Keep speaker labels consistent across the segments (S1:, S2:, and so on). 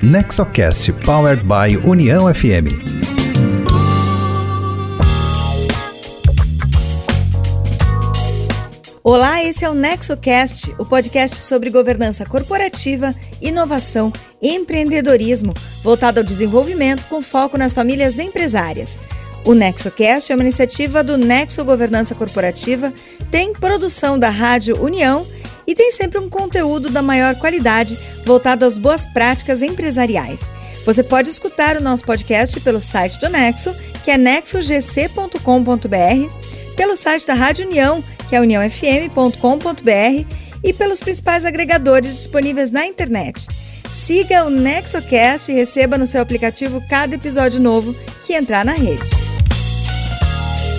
S1: Nexocast Powered by União FM.
S2: Olá, esse é o NexoCast, o podcast sobre governança corporativa, inovação e empreendedorismo, voltado ao desenvolvimento com foco nas famílias empresárias. O NexoCast é uma iniciativa do Nexo Governança Corporativa, tem produção da Rádio União e tem sempre um conteúdo da maior qualidade voltado às boas práticas empresariais. Você pode escutar o nosso podcast pelo site do Nexo, que é nexogc.com.br, pelo site da Rádio União, que é uniãofm.com.br, e pelos principais agregadores disponíveis na internet. Siga o NexoCast e receba no seu aplicativo cada episódio novo que entrar na rede.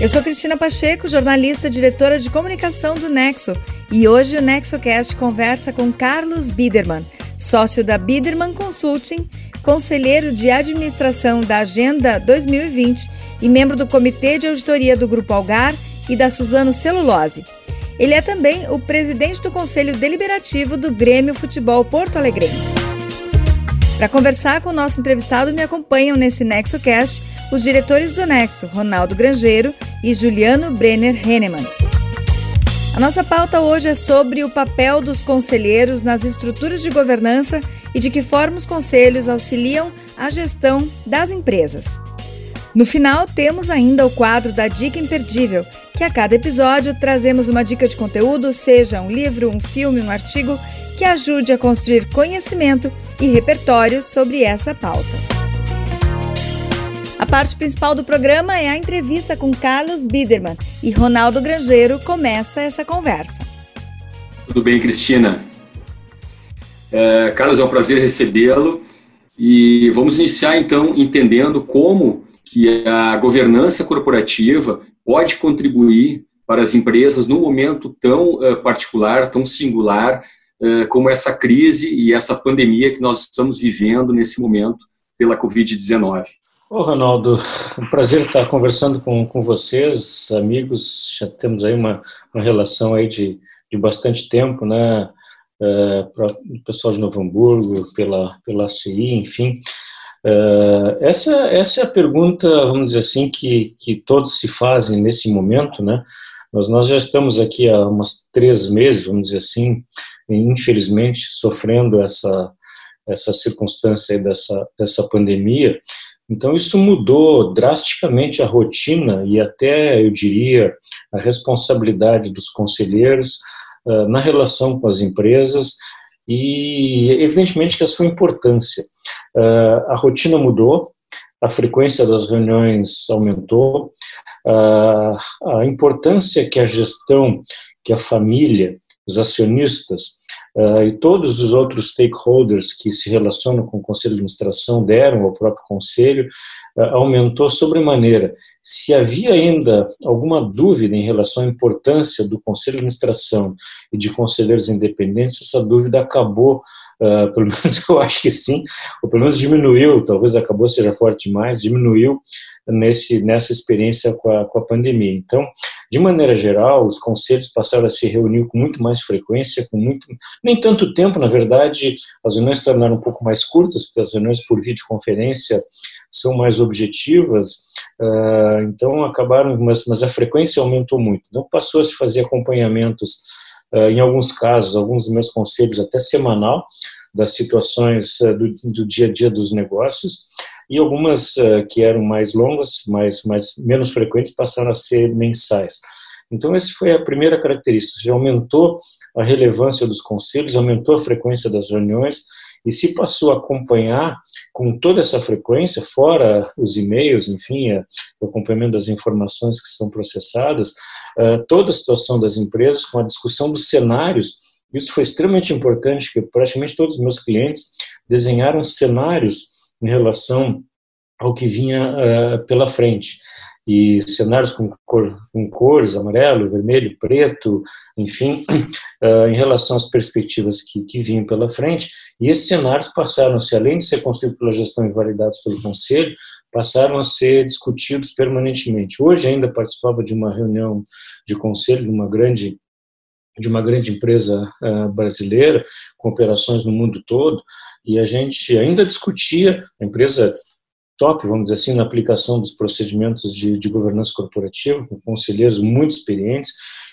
S2: Eu sou Cristina Pacheco, jornalista, diretora de comunicação do Nexo, e hoje o NexoCast conversa com Carlos Biderman, sócio da Biderman Consulting, conselheiro de administração da Agenda 2020 e membro do Comitê de Auditoria do Grupo Algar e da Suzano Celulose. Ele é também o presidente do Conselho Deliberativo do Grêmio Futebol Porto Alegrense. Para conversar com o nosso entrevistado, me acompanham nesse NexoCast os diretores do Nexo, Ronaldo Grangeiro e Juliano Brenner Hennemann. A nossa pauta hoje é sobre o papel dos conselheiros nas estruturas de governança e de que forma os conselhos auxiliam a gestão das empresas. No final, temos ainda o quadro da Dica Imperdível, que a cada episódio trazemos uma dica de conteúdo, seja um livro, um filme, um artigo, que ajude a construir conhecimento e repertório sobre essa pauta. A parte principal do programa é a entrevista com Carlos Biderman e Ronaldo Grangeiro começa essa conversa.
S3: Tudo bem, Cristina? É, Carlos, é um prazer recebê-lo e vamos iniciar então entendendo como que a governança corporativa pode contribuir para as empresas num momento tão uh, particular, tão singular uh, como essa crise e essa pandemia que nós estamos vivendo nesse momento pela Covid-19.
S4: Ô, Ronaldo, um prazer estar conversando com, com vocês, amigos. Já temos aí uma, uma relação aí de, de bastante tempo, né? Uh, para o pessoal de Novo Hamburgo, pela, pela ACI, enfim. Uh, essa, essa é a pergunta, vamos dizer assim, que, que todos se fazem nesse momento, né? Nós, nós já estamos aqui há umas três meses, vamos dizer assim, infelizmente, sofrendo essa, essa circunstância dessa, dessa pandemia, então, isso mudou drasticamente a rotina e até, eu diria, a responsabilidade dos conselheiros uh, na relação com as empresas e, evidentemente, que a sua importância. Uh, a rotina mudou, a frequência das reuniões aumentou, uh, a importância que a gestão, que a família, os acionistas uh, e todos os outros stakeholders que se relacionam com o conselho de administração deram ao próprio conselho uh, aumentou sobremaneira. Se havia ainda alguma dúvida em relação à importância do conselho de administração e de conselheiros independentes, essa dúvida acabou Uh, pelo menos eu acho que sim, ou pelo menos diminuiu, talvez acabou seja forte demais, diminuiu nesse, nessa experiência com a, com a pandemia. Então, de maneira geral, os conselhos passaram a se reunir com muito mais frequência, com muito, nem tanto tempo, na verdade, as reuniões se tornaram um pouco mais curtas, porque as reuniões por videoconferência são mais objetivas, uh, então acabaram, mas, mas a frequência aumentou muito. Então, passou a se fazer acompanhamentos, uh, em alguns casos, alguns dos meus conselhos até semanal, das situações uh, do, do dia a dia dos negócios, e algumas que eram mais longas, mais, mais menos frequentes, passaram a ser mensais. Então, essa foi a primeira característica, já aumentou a relevância dos conselhos, aumentou a frequência das reuniões, e se passou a acompanhar com toda essa frequência, fora os e-mails, enfim, o acompanhamento das informações que são processadas, uh, toda a situação das empresas, com a discussão dos cenários, isso foi extremamente importante, porque praticamente todos os meus clientes desenharam cenários em relação ao que vinha uh, pela frente. E cenários com, cor, com, cores, amarelo, vermelho, preto, enfim, uh, em relação às perspectivas que, que vinham pela frente. E esses cenários passaram-se, além de ser construídos pela gestão e validados pelo Conselho, passaram a ser discutidos permanentemente. Hoje ainda participava de uma reunião de conselho, de uma grande de uma grande empresa uh, brasileira, com operações no mundo todo, e a gente ainda discutia, a empresa top, vamos dizer assim, na aplicação dos procedimentos de, de governança corporativa, com conselheiros muito experientes,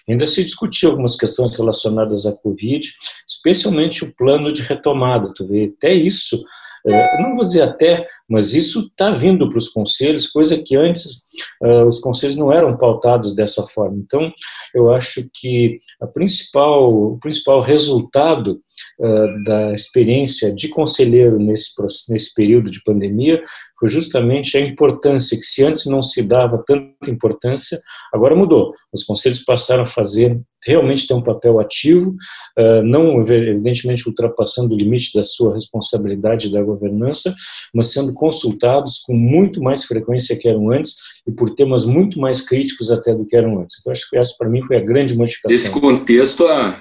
S4: ainda se discutia algumas questões relacionadas à Covid, especialmente o plano de retomada, tu vê, até isso é, não vou dizer até, mas isso está vindo para os conselhos, coisa que antes uh, os conselhos não eram pautados dessa forma. Então, eu acho que a principal, o principal resultado uh, da experiência de conselheiro nesse, nesse período de pandemia foi justamente a importância que se antes não se dava tanta importância, agora mudou. Os conselhos passaram a fazer realmente ter um papel ativo, uh, não evidentemente ultrapassando o limite da sua responsabilidade da governança, mas sendo consultados com muito mais frequência que eram antes e por temas muito mais críticos até do que eram antes. Então acho que essa para mim foi a grande modificação.
S3: Nesse contexto a,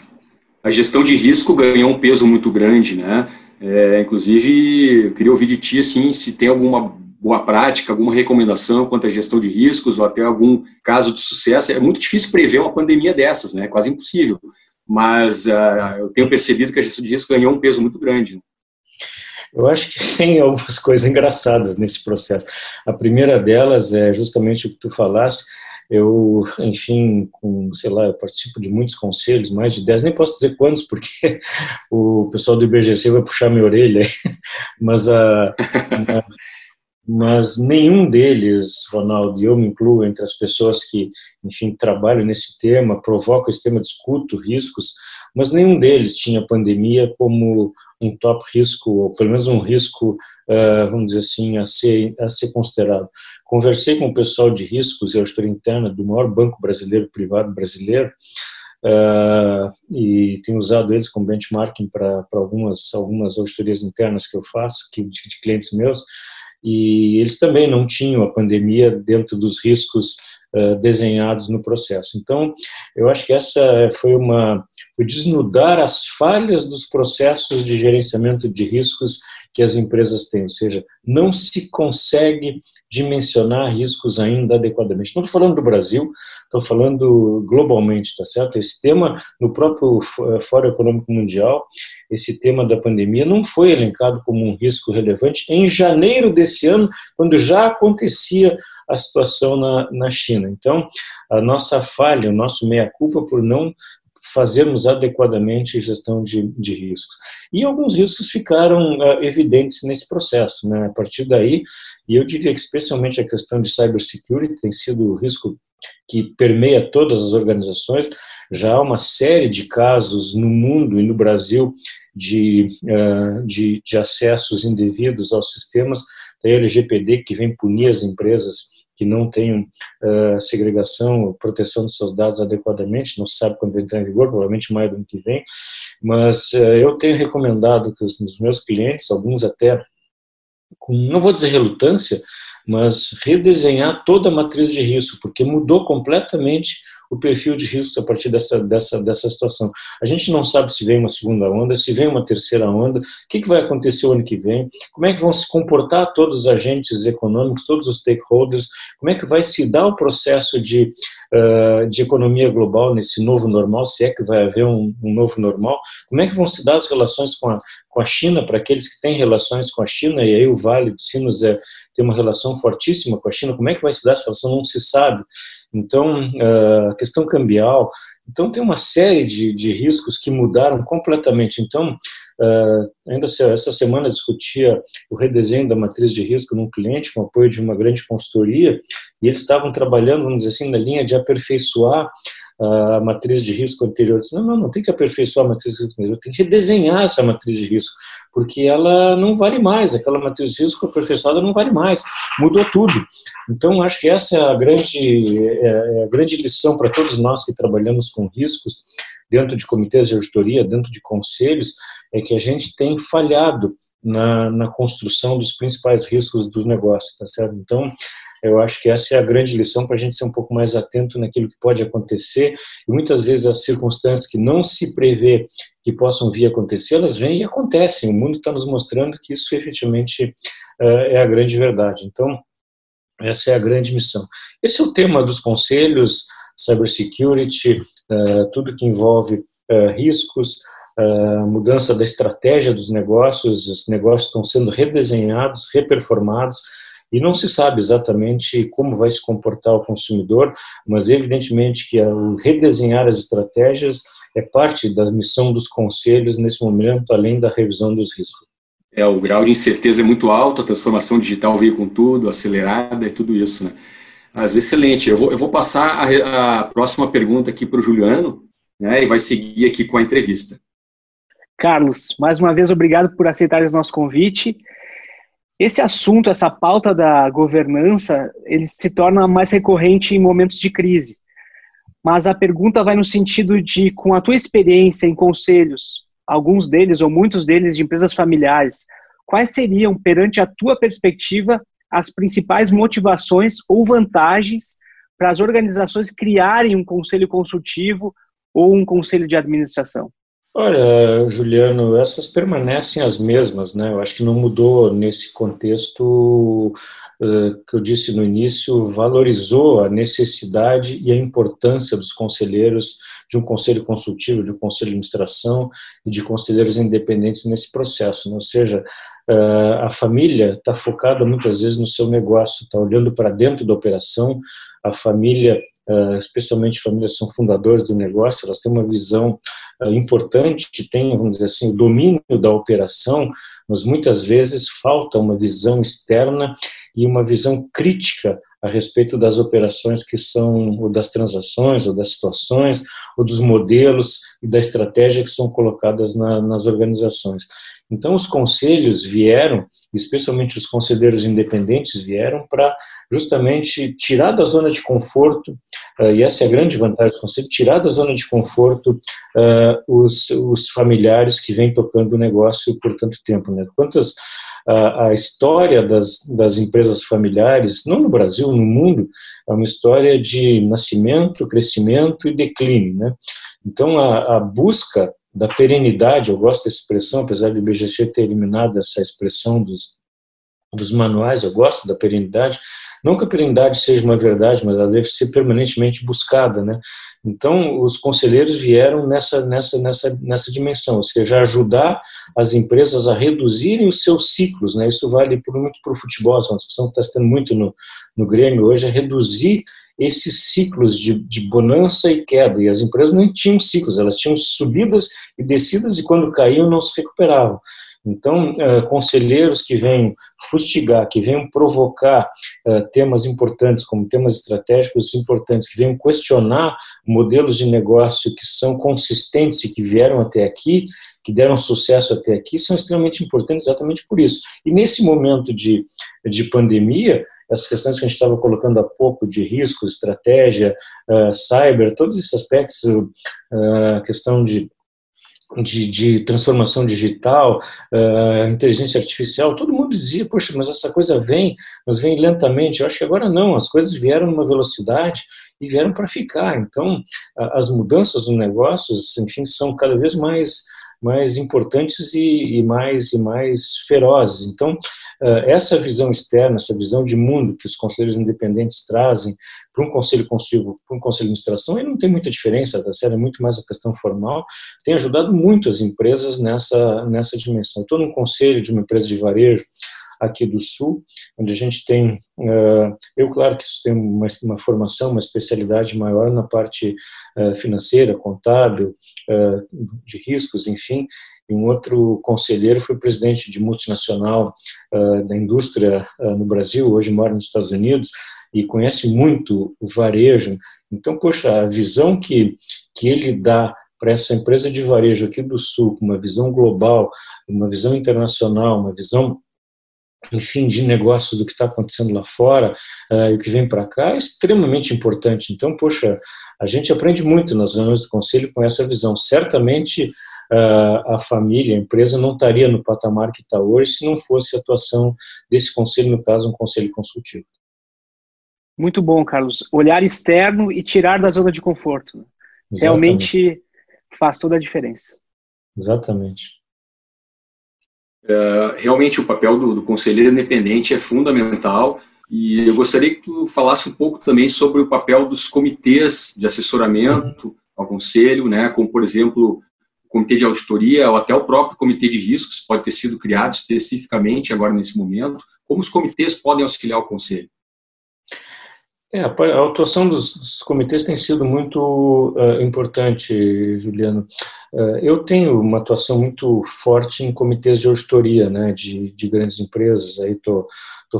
S3: a gestão de risco ganhou um peso muito grande, né? É, inclusive, eu queria ouvir de ti assim, se tem alguma boa prática, alguma recomendação quanto à gestão de riscos ou até algum caso de sucesso. É muito difícil prever uma pandemia dessas, né? É quase impossível. Mas uh, eu tenho percebido que a gestão de risco ganhou um peso muito grande.
S4: Eu acho que tem algumas coisas engraçadas nesse processo. A primeira delas é justamente o que tu falaste. Eu, enfim, com, sei lá, eu participo de muitos conselhos, mais de 10, nem posso dizer quantos, porque o pessoal do IBGC vai puxar minha orelha, mas, a, mas mas nenhum deles, Ronaldo, e eu me incluo entre as pessoas que, enfim, trabalham nesse tema, provocam esse tema, discuto riscos, mas nenhum deles tinha pandemia como um top risco, ou pelo menos um risco, uh, vamos dizer assim, a ser, a ser considerado. Conversei com o pessoal de riscos e auditoria interna do maior banco brasileiro, privado brasileiro, uh, e tenho usado eles como benchmarking para algumas, algumas auditorias internas que eu faço, que, de clientes meus, e eles também não tinham a pandemia dentro dos riscos uh, desenhados no processo. Então, eu acho que essa foi uma foi desnudar as falhas dos processos de gerenciamento de riscos que as empresas têm, ou seja, não se consegue dimensionar riscos ainda adequadamente. Não estou falando do Brasil, estou falando globalmente, tá certo? Esse tema, no próprio Fórum Econômico Mundial, esse tema da pandemia não foi elencado como um risco relevante em janeiro desse ano, quando já acontecia a situação na, na China. Então, a nossa falha, o nosso meia-culpa por não fazermos adequadamente gestão de, de riscos. E alguns riscos ficaram uh, evidentes nesse processo. Né? A partir daí, e eu diria que especialmente a questão de cybersecurity tem sido o risco que permeia todas as organizações. Já há uma série de casos no mundo e no Brasil de, uh, de, de acessos indevidos aos sistemas da LGPD que vem punir as empresas que não tenham uh, segregação, proteção dos seus dados adequadamente, não sabe quando entrar em vigor, provavelmente maio do ano que vem, mas uh, eu tenho recomendado que os, os meus clientes, alguns até com, não vou dizer relutância, mas redesenhar toda a matriz de risco, porque mudou completamente o perfil de risco a partir dessa, dessa, dessa situação. A gente não sabe se vem uma segunda onda, se vem uma terceira onda, o que, que vai acontecer o ano que vem, como é que vão se comportar todos os agentes econômicos, todos os stakeholders, como é que vai se dar o processo de, uh, de economia global nesse novo normal, se é que vai haver um, um novo normal, como é que vão se dar as relações com a, com a China, para aqueles que têm relações com a China, e aí o Vale dos Sinos é, tem uma relação fortíssima com a China, como é que vai se dar essa relação? Não se sabe. Então, a questão cambial, então tem uma série de, de riscos que mudaram completamente. Então, ainda essa semana discutia o redesenho da matriz de risco num cliente com apoio de uma grande consultoria e eles estavam trabalhando, vamos dizer assim, na linha de aperfeiçoar a matriz de risco anterior. disse, não, não, não tem que aperfeiçoar a matriz de risco anterior, tem que redesenhar essa matriz de risco, porque ela não vale mais, aquela matriz de risco aperfeiçoada não vale mais, mudou tudo. Então, acho que essa é a grande, é, é a grande lição para todos nós que trabalhamos com riscos, dentro de comitês de auditoria, dentro de conselhos, é que a gente tem falhado na, na construção dos principais riscos dos negócios, tá certo? Então, eu acho que essa é a grande lição para a gente ser um pouco mais atento naquilo que pode acontecer e muitas vezes as circunstâncias que não se prevê que possam vir a acontecer, elas vêm e acontecem. O mundo está nos mostrando que isso efetivamente uh, é a grande verdade. Então, essa é a grande missão. Esse é o tema dos conselhos, cybersecurity, tudo que envolve riscos, mudança da estratégia dos negócios, os negócios estão sendo redesenhados, reperformados, e não se sabe exatamente como vai se comportar o consumidor, mas evidentemente que o redesenhar as estratégias é parte da missão dos conselhos nesse momento, além da revisão dos riscos.
S3: É, o grau de incerteza é muito alto, a transformação digital veio com tudo, acelerada e tudo isso, né? Mas excelente. Eu vou, eu vou passar a, a próxima pergunta aqui para o Juliano, né, e vai seguir aqui com a entrevista.
S5: Carlos, mais uma vez obrigado por aceitar o nosso convite. Esse assunto, essa pauta da governança, ele se torna mais recorrente em momentos de crise. Mas a pergunta vai no sentido de, com a tua experiência em conselhos, alguns deles ou muitos deles de empresas familiares, quais seriam, perante a tua perspectiva, as principais motivações ou vantagens para as organizações criarem um conselho consultivo ou um conselho de administração?
S4: Olha, Juliano, essas permanecem as mesmas, né? Eu acho que não mudou nesse contexto uh, que eu disse no início, valorizou a necessidade e a importância dos conselheiros de um conselho consultivo, de um conselho de administração e de conselheiros independentes nesse processo, né? ou seja, uh, a família está focada muitas vezes no seu negócio, está olhando para dentro da operação, a família especialmente famílias são fundadores do negócio, elas têm uma visão uh, importante, têm, vamos dizer assim, o domínio da operação, mas muitas vezes falta uma visão externa e uma visão crítica a respeito das operações que são, ou das transações, ou das situações, ou dos modelos e da estratégia que são colocadas na, nas organizações. Então, os conselhos vieram, especialmente os conselheiros independentes, vieram para justamente tirar da zona de conforto, uh, e essa é a grande vantagem do conselho, tirar da zona de conforto uh, os, os familiares que vêm tocando o negócio por tanto tempo. Né? Quantas a, história das, das empresas familiares, não no Brasil, no mundo, é uma história de nascimento, crescimento e declínio. Né? Então, a, a busca da perenidade, eu gosto dessa expressão, apesar do IBGC ter eliminado essa expressão dos, dos manuais, eu gosto da perenidade, não que a perenidade seja uma verdade, mas ela deve ser permanentemente buscada, né? Então, os conselheiros vieram nessa, nessa, nessa, nessa dimensão, ou seja, ajudar as empresas a reduzirem os seus ciclos, né? Isso vale muito para o futebol, essa é uma discussão que está sendo muito no, no Grêmio hoje, é reduzir esses ciclos de, de bonança e queda. E as empresas não tinham ciclos, elas tinham subidas e descidas e quando caíam não se recuperavam. Então, uh, conselheiros que vêm fustigar, que venham provocar uh, temas importantes, como temas estratégicos importantes, que venham questionar modelos de negócio que são consistentes e que vieram até aqui, que deram sucesso até aqui, são extremamente importantes exatamente por isso. E nesse momento de, de pandemia, essas questões que a gente estava colocando há pouco de risco, estratégia, uh, cyber, todos esses aspectos, uh, questão de de, de, transformação digital, uh, inteligência artificial, todo mundo dizia, poxa, mas essa coisa vem, mas vem lentamente. Eu acho que agora não, as coisas vieram numa velocidade e vieram para ficar. Então, as mudanças no negócio, enfim, são cada vez mais mais importantes e, e, mais e mais ferozes. Então, uh, essa visão externa, essa visão de mundo que os conselheiros independentes trazem para um conselho consigo, para um conselho de administração, aí não tem muita diferença, tá certo? É muito mais a questão formal. Tem ajudado muito as empresas nessa nessa dimensão. Estou num conselho de uma empresa de varejo aqui do Sul, onde a gente tem, uh, eu claro que isso tem uma, uma, formação, uma especialidade maior na parte uh, financeira, contábil, uh, de riscos, enfim, e um outro conselheiro foi presidente de multinacional da indústria no Brasil, hoje mora nos Estados Unidos, e conhece muito o varejo. Então, poxa, a visão que, que ele dá para essa empresa de varejo aqui do Sul, uma visão global, uma visão internacional, uma visão enfim, de negócios do que está acontecendo lá fora uh, e o que vem para cá é extremamente importante. Então, poxa, a gente aprende muito nas reuniões do conselho com essa visão. Certamente uh, a família, a empresa não estaria no patamar que está hoje se não fosse a atuação desse conselho, no caso, um conselho consultivo.
S5: Muito bom, Carlos. Olhar externo e tirar da zona de conforto. Exatamente. Realmente faz toda a diferença.
S4: Exatamente.
S3: É, realmente o papel do, do, conselheiro independente é fundamental e eu gostaria que tu falasse um pouco também sobre o papel dos comitês de assessoramento ao conselho, né, como, por exemplo, o comitê de auditoria ou até o próprio comitê de riscos pode ter sido criado especificamente agora nesse momento. Como os comitês podem auxiliar o conselho?
S4: É, a atuação dos, dos, comitês tem sido muito uh, importante, Juliano. Uh, eu tenho uma atuação muito forte em comitês de auditoria, né, de, de grandes empresas. Aí estou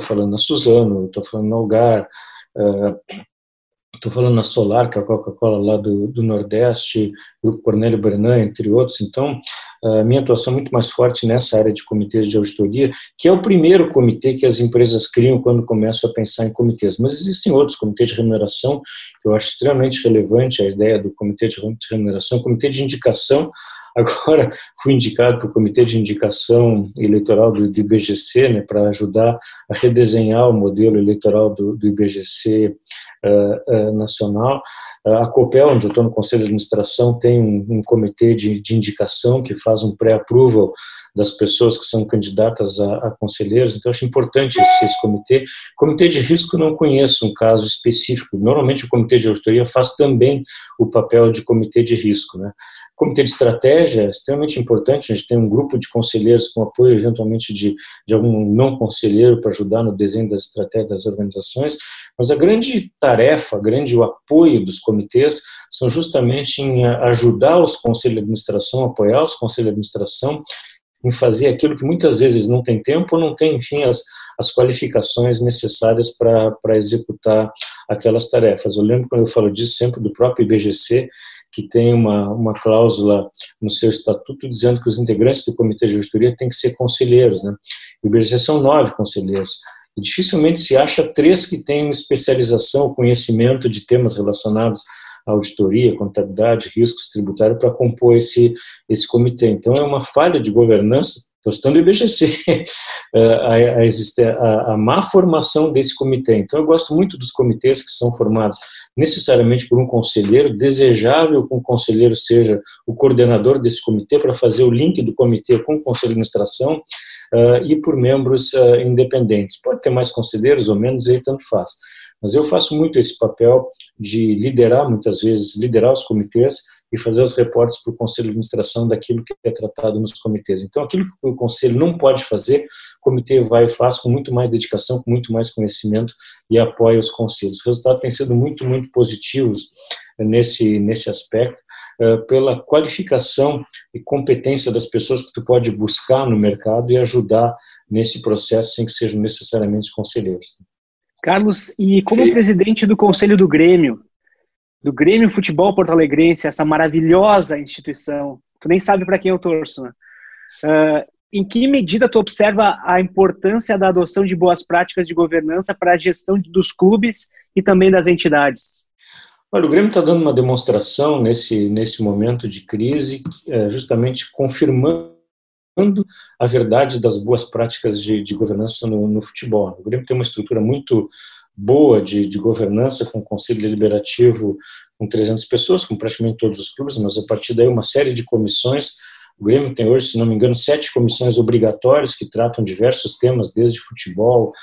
S4: falando na Suzano, estou falando na Algar, uh, Estou falando na Solar, que é a Coca-Cola lá do, do Nordeste, Grupo Cornélio Bernan, entre outros. Então, a minha atuação é muito mais forte nessa área de comitês de auditoria, que é o primeiro comitê que as empresas criam quando começam a pensar em comitês. Mas existem outros, comitês de remuneração, que eu acho extremamente relevante a ideia do comitê de remuneração, comitê de indicação, Agora fui indicado para o Comitê de Indicação Eleitoral do, do IBGC, né, para ajudar a redesenhar o modelo eleitoral do, do IBGC uh, uh, nacional. A COPEL, onde eu estou no Conselho de Administração, tem um, um comitê de, de, indicação que faz um pré-approval das pessoas que são candidatas a, a conselheiros, então acho importante esse, esse, comitê. Comitê de risco não conheço um caso específico, normalmente o comitê de auditoria faz também o papel de comitê de risco, né? Comitê de estratégia é extremamente importante, a gente tem um grupo de conselheiros com apoio eventualmente de, de algum não conselheiro para ajudar no desenho das estratégias das organizações, mas a grande tarefa, grande o apoio dos comitês são justamente em ajudar os conselhos de administração, apoiar os conselhos de administração em fazer aquilo que muitas vezes não tem tempo não tem, enfim, as, as qualificações necessárias para executar aquelas tarefas. Eu lembro quando eu falo disso sempre do próprio IBGC, que tem uma, uma cláusula no seu estatuto dizendo que os integrantes do comitê de auditoria têm que ser conselheiros. Né? O IBGC são nove conselheiros. E dificilmente se acha três que têm uma especialização, conhecimento de temas relacionados auditoria, contabilidade, riscos tributários para compor esse, esse comitê. Então, é uma falha de governança Estou do IBGC, a, a, a, a, má formação desse comitê. Então, eu gosto muito dos comitês que são formados necessariamente por um conselheiro, desejável que um conselheiro seja o coordenador desse comitê para fazer o link do comitê com o conselho de administração uh, e por membros uh, independentes. Pode ter mais conselheiros ou menos, aí tanto faz. Mas eu faço muito esse papel de liderar, muitas vezes, liderar os comitês, e fazer os reportes para o conselho de administração daquilo que é tratado nos comitês. Então, aquilo que o conselho não pode fazer, o comitê vai e faz com muito mais dedicação, com muito mais conhecimento e apoia os conselhos. Os resultados têm sido muito, muito positivos nesse, nesse aspecto, eh, pela qualificação e competência das pessoas que tu pode buscar no mercado e ajudar nesse processo sem que sejam necessariamente conselheiros.
S5: Carlos, e como Sim. presidente do Conselho do Grêmio, do Grêmio Futebol Porto Alegrense, essa maravilhosa instituição. Tu nem sabe para quem eu torço, né? Uh, em que medida tu observa a importância da adoção de boas práticas de governança para a gestão dos clubes e também das entidades?
S4: Olha, o Grêmio está dando uma demonstração nesse, nesse momento de crise, é, justamente confirmando a verdade das boas práticas de, de governança no, no, futebol. O Grêmio tem uma estrutura muito boa de, de governança, com conselho deliberativo com 300 pessoas, com praticamente todos os clubes, mas a partir daí uma série de comissões. O Grêmio tem hoje, se não me engano, sete comissões obrigatórias que tratam diversos temas, desde futebol,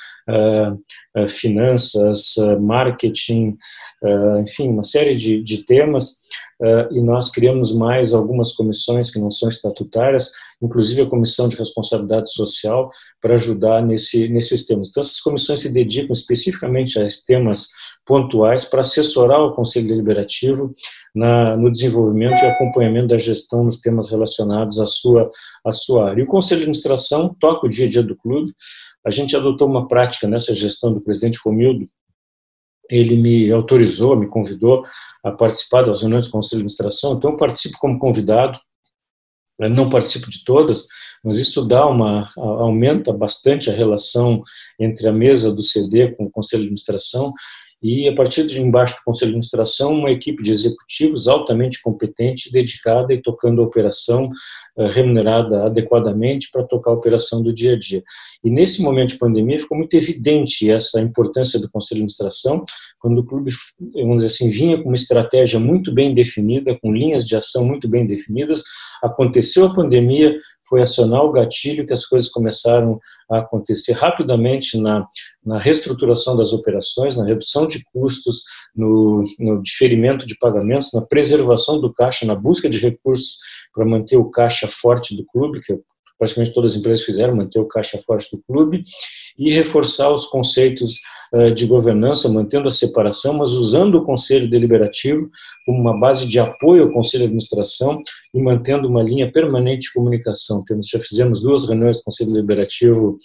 S4: finanças, uh, marketing, enfim, uma série de, de temas. e nós criamos mais algumas comissões que não são estatutárias, inclusive a Comissão de Responsabilidade Social, para ajudar nesse, nesses temas. Então, essas comissões se dedicam especificamente a temas pontuais para assessorar o Conselho Deliberativo na, no desenvolvimento e acompanhamento da gestão nos temas relacionados à sua, à sua área. E o Conselho de Administração toca o dia a dia do clube. A gente adotou uma prática nessa gestão do presidente Romildo, ele me autorizou, me convidou a participar das reuniões do Conselho de Administração, então eu participo como convidado, eu não participo de todas, mas isso dá uma aumenta bastante a relação entre a mesa do CD com o conselho de administração e a partir de embaixo do conselho de administração uma equipe de executivos altamente competente, dedicada e tocando a operação uh, remunerada adequadamente para tocar a operação do dia a dia. E nesse momento de pandemia ficou muito evidente essa importância do conselho de administração, quando o clube, vamos dizer assim, vinha com uma estratégia muito bem definida, com linhas de ação muito bem definidas, aconteceu a pandemia, foi acionar o gatilho que as coisas começaram a acontecer rapidamente na, na reestruturação das operações, na redução de custos, no, no diferimento de pagamentos, na preservação do caixa, na busca de recursos para manter o caixa forte do clube, que praticamente todas as empresas fizeram, manter o caixa forte do clube, e reforçar os conceitos uh, de governança, mantendo a separação, mas usando o Conselho Deliberativo como uma base de apoio ao Conselho de Administração e mantendo uma linha permanente de comunicação. Temos, já fizemos duas reuniões do Conselho Deliberativo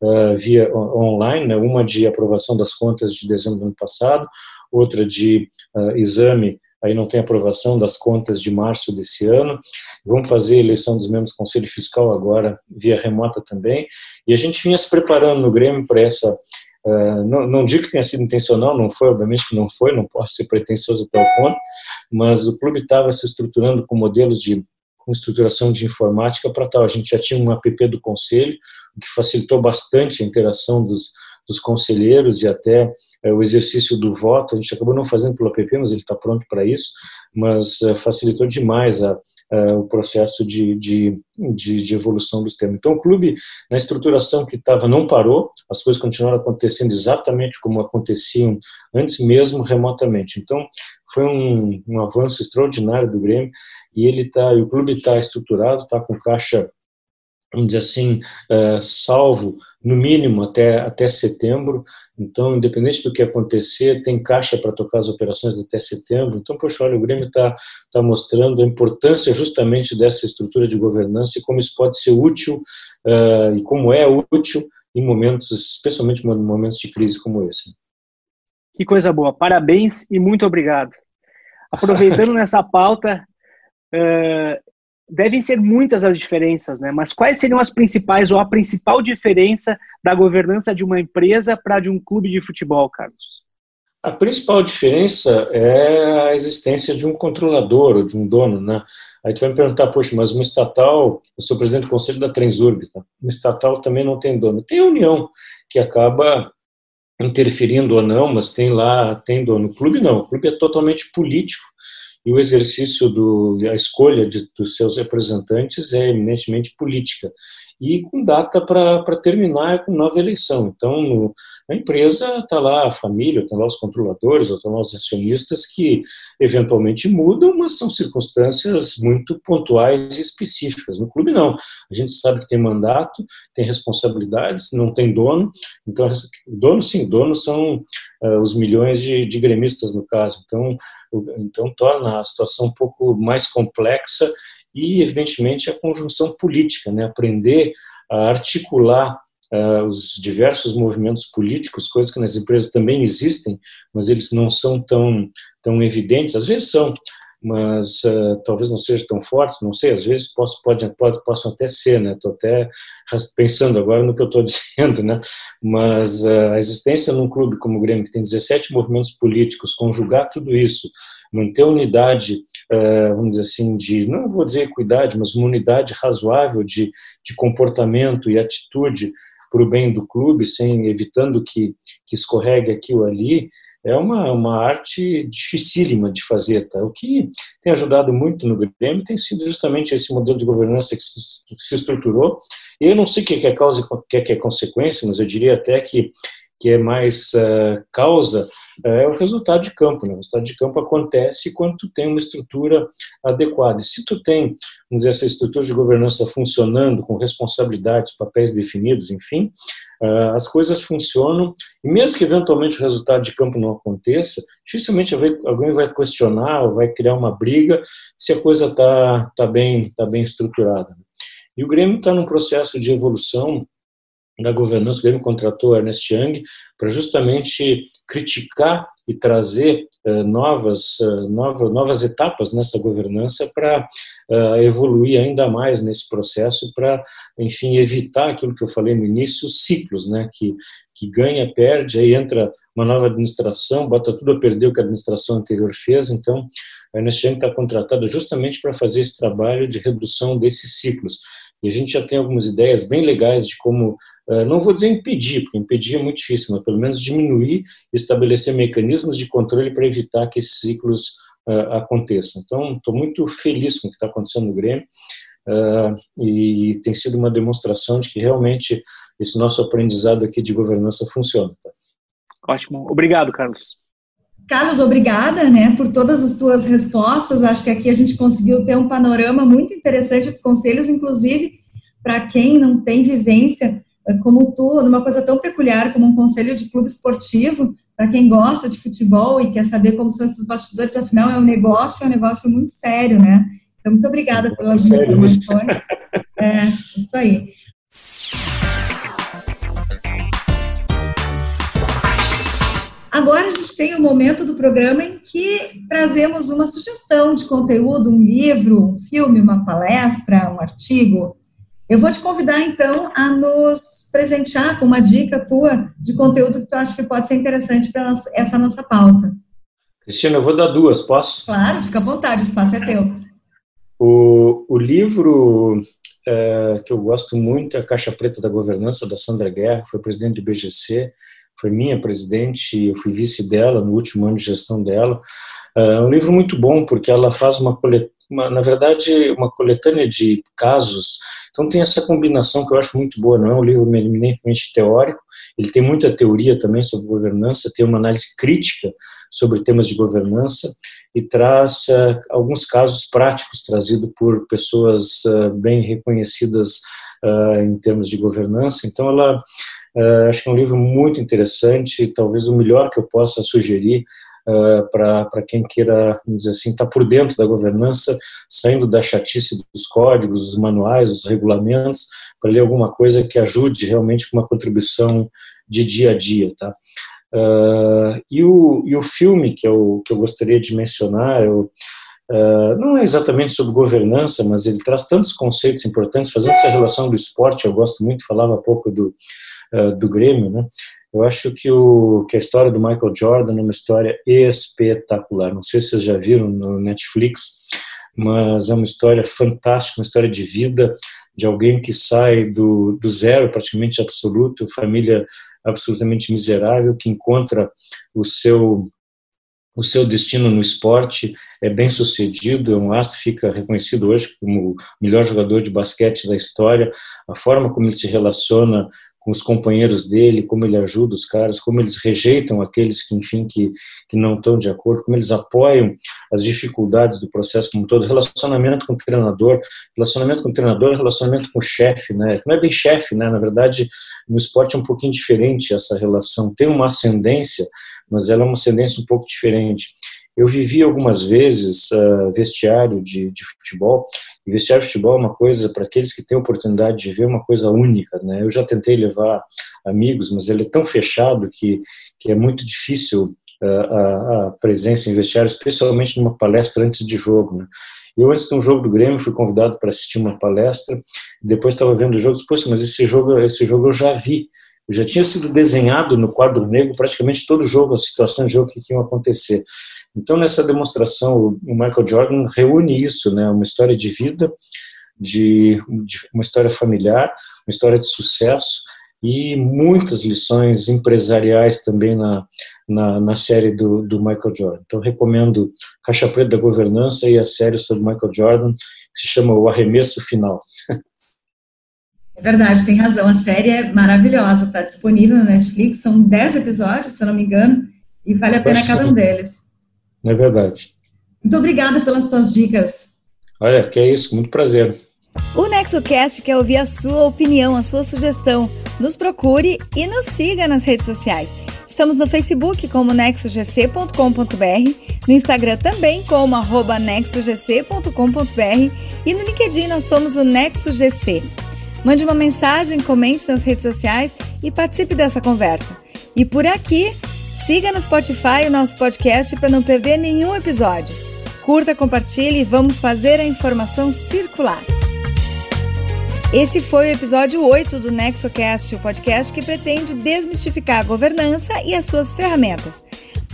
S4: uh, via online, né, uma de aprovação das contas de dezembro do ano passado, outra de uh, exame aí não tem aprovação das contas de março desse ano. Vamos fazer a eleição dos membros do Conselho Fiscal agora via remota também. E a gente vinha se preparando no Grêmio para essa. Uh, não, não, digo que tenha sido intencional, não foi, obviamente que não foi, não posso ser pretensioso até o ponto, mas o clube estava se estruturando com modelos de com estruturação de informática para tal. A gente já tinha um app do conselho, o que facilitou bastante a interação dos, dos conselheiros e até é, o exercício do voto. A gente acabou não fazendo pelo app, mas ele está pronto para isso, mas é, facilitou demais a, a, o processo de, de, de, de, evolução do sistema. Então, o clube, na estruturação que estava, não parou, as coisas continuaram acontecendo exatamente como aconteciam antes mesmo remotamente. Então, foi um, um avanço extraordinário do Grêmio e ele tá, o clube está estruturado, está com caixa, vamos dizer assim, uh, salvo no mínimo até, até setembro. Então, independente do que acontecer, tem caixa para tocar as operações até setembro. Então, poxa, olha, o Grêmio está tá mostrando a importância justamente dessa estrutura de governança e como isso pode ser útil uh, e como é útil em momentos, especialmente em momentos de crise como esse.
S5: Que coisa boa. Parabéns e muito obrigado. Aproveitando nessa pauta, uh, devem ser muitas as diferenças, né? Mas quais seriam as principais ou a principal diferença da governança de uma empresa para de um clube de futebol, Carlos?
S4: A principal diferença é a existência de um controlador ou de um dono, né? Aí tu vai me perguntar, poxa, mas uma estatal, eu sou presidente do conselho da Transurb, tá? uma estatal também não tem dono. Tem a União, que acaba interferindo ou não, mas tem lá, tem dono. O clube não, o clube é totalmente político e o exercício do a escolha de, dos seus representantes é eminentemente política e com data para terminar com nova eleição. Então, no, empresa está lá a família, estão lá os controladores, estão lá os acionistas que eventualmente mudam, mas são circunstâncias muito pontuais e específicas. No clube, não. A gente sabe que tem mandato, tem responsabilidades, não tem dono. Então, dono, sim, dono são uh, os milhões de, de gremistas, no caso. Então, então, torna a situação um pouco mais complexa e, evidentemente, a conjunção política, né? aprender a articular uh, os diversos movimentos políticos, coisas que nas empresas também existem, mas eles não são tão, tão evidentes, às vezes são, mas uh, talvez não sejam tão fortes, não sei, às vezes posso, pode, pode, possam até ser, né? Estou até pensando agora no que eu estou dizendo, né? Mas uh, a existência num clube como o Grêmio, que tem 17 movimentos políticos, conjugar tudo isso, manter unidade, uh, vamos dizer assim, de, não vou dizer equidade, mas uma unidade razoável de, de comportamento e atitude para o bem do clube, sem evitando que, que escorregue aqui ou ali, é uma, uma arte dificílima de fazer. Tá? O que tem ajudado muito no Grêmio tem sido justamente esse modelo de governança que se estruturou. Eu não sei o que é causa e o que é consequência, mas eu diria até que, que é mais uh, causa é o resultado de campo. Né? O resultado de campo acontece quando tu tem uma estrutura adequada. E se tu tem, vamos dizer, essa estrutura de governança funcionando, com responsabilidades, papéis definidos, enfim, uh, as coisas funcionam. E mesmo que eventualmente o resultado de campo não aconteça, dificilmente alguém vai questionar ou vai criar uma briga se a coisa está tá bem, tá bem estruturada. Né? E o Grêmio está num processo de evolução da governança, o Grêmio contratou Ernest Young para justamente criticar e trazer uh, novas, uh, novas, novas etapas nessa governança para uh, evoluir ainda mais nesse processo, para, enfim, evitar aquilo que eu falei no início, ciclos, né, que, que ganha, perde, aí entra uma nova administração, bota tudo a perder o que a administração anterior fez, então a Ernest Young está contratada justamente para fazer esse trabalho de redução desses ciclos. E a gente já tem algumas ideias bem legais de como, eh, não vou dizer impedir, porque impedir é muito difícil, mas pelo menos diminuir estabelecer mecanismos de controle para evitar que esses ciclos uh, aconteçam. Então, estou muito feliz com o que está acontecendo no Grêmio. uh, e tem sido uma demonstração de que realmente esse nosso aprendizado aqui de governança funciona. Tá?
S5: Ótimo. Obrigado, Carlos.
S2: Carlos, obrigada, né, por todas as tuas respostas. Acho que aqui a gente conseguiu ter um panorama muito interessante dos conselhos, inclusive para quem não tem vivência eh, como tu, numa coisa tão peculiar como um conselho de clube esportivo, para quem gosta de futebol e quer saber como são esses bastidores, afinal é um negócio, é um negócio muito sério, né? Então, muito obrigada pelas informações. É, isso aí. Agora a gente tem o momento do programa em que trazemos uma sugestão de conteúdo, um livro, um filme, uma palestra, um artigo. Eu vou te convidar então a nos presentear com uma dica tua de conteúdo que tu acha que pode ser interessante para essa nossa pauta.
S4: Cristina, eu vou dar duas, posso?
S2: Claro, fica à vontade, o espaço é teu.
S4: O, o livro é, que eu gosto muito é A Caixa Preta da Governança, da Sandra Guerra, foi presidente do BGC foi minha presidente, eu fui vice dela no último ano de gestão dela. É um livro muito bom porque ela faz uma, uma, na verdade, uma coletânea de casos. Então tem essa combinação que eu acho muito boa. Não é um livro eminentemente teórico, ele tem muita teoria também sobre governança, tem uma análise crítica sobre temas de governança e traz uh, alguns casos práticos trazidos por pessoas uh, bem reconhecidas uh, em termos de governança. Então ela Uh, acho que é um livro muito interessante, talvez o melhor que eu possa sugerir uh, para quem queira, vamos dizer assim, estar tá por dentro da governança, saindo da chatice dos códigos, dos manuais, dos regulamentos, para ler alguma coisa que ajude realmente com uma contribuição de dia a dia, tá? Uh, e, o, e o filme que eu, que eu gostaria de mencionar, eu, Uh, não é exatamente sobre governança, mas ele traz tantos conceitos importantes, fazendo essa relação do esporte, eu gosto muito, falava há pouco do, uh, do Grêmio, né? Eu acho que, o, que a história do Michael Jordan é uma história espetacular. Não sei se vocês já viram no Netflix, mas é uma história fantástica, uma história de vida de alguém que sai do, do zero, praticamente absoluto, família absolutamente miserável, que encontra o seu o seu destino no esporte é bem sucedido, é um astro, fica reconhecido hoje como o melhor jogador de basquete da história, a forma como ele se relaciona com os companheiros dele, como ele ajuda os caras, como eles rejeitam aqueles que, enfim, que, que não estão de acordo, como eles apoiam as dificuldades do processo como um todo, relacionamento com o treinador, relacionamento com o treinador, relacionamento com o chefe, né? Não é bem chefe, né? Na verdade, no esporte é um pouquinho diferente essa relação. Tem uma ascendência, mas ela é uma ascendência um pouco diferente. Eu vivi algumas vezes uh, vestiário de, de futebol, e vestiário de futebol é uma coisa, para aqueles que têm oportunidade de ver, uma coisa única. Né? Eu já tentei levar amigos, mas ele é tão fechado que, que é muito difícil uh, a, a, presença em vestiário, especialmente numa palestra antes de jogo. Né? Eu, antes de um jogo do Grêmio, fui convidado para assistir uma palestra, depois estava vendo o jogo e disse, mas esse jogo, esse jogo eu já vi já tinha sido desenhado no quadro negro praticamente todo jogo, as situações de jogo que iam acontecer. Então, nessa demonstração, o Michael Jordan reúne isso, né, uma história de vida, de, de uma história familiar, uma história de sucesso e muitas lições empresariais também na, na, na, série do, do Michael Jordan. Então, recomendo Caixa Preta da Governança e a série sobre Michael Jordan, que se chama O Arremesso Final.
S2: É verdade, tem razão. A série é maravilhosa, está disponível no Netflix, são 10 episódios, se eu não me engano, e vale a pena cada um deles.
S4: É verdade.
S2: Muito obrigada pelas tuas dicas.
S4: Olha, que é isso, muito prazer.
S2: O NexoCast quer ouvir a sua opinião, a sua sugestão. Nos procure e nos siga nas redes sociais. Estamos no Facebook como nexogc.com.br, no Instagram também como arroba nexogc.com.br e no LinkedIn nós somos o NexoGC. Mande uma mensagem, comente nas redes sociais e participe dessa conversa. E por aqui, siga no Spotify o nosso podcast para não perder nenhum episódio. Curta, compartilhe e vamos fazer a informação circular. Esse foi o episódio 8 do NexoCast, o podcast que pretende desmistificar a governança e as suas ferramentas.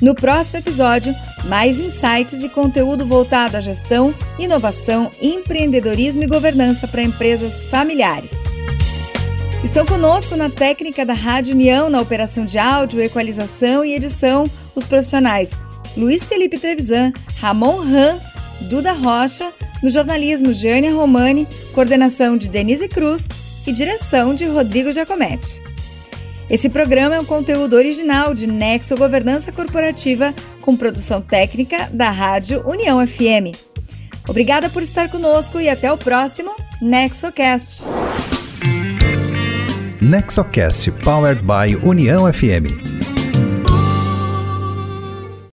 S2: No próximo episódio, mais insights e conteúdo voltado à gestão, inovação, empreendedorismo e governança para empresas familiares. Estão conosco na técnica da Rádio União, na operação de áudio, equalização e edição, os profissionais Luiz Felipe Trevisan, Ramon Ram, Duda Rocha, no jornalismo Jânia Romani, coordenação de Denise Cruz e direção de Rodrigo Giacometti. Esse programa é um conteúdo original de Nexo Governança Corporativa, com produção técnica da Rádio União FM. Obrigada por estar conosco e até o próximo NexoCast.
S1: NexoCast Powered by União FM.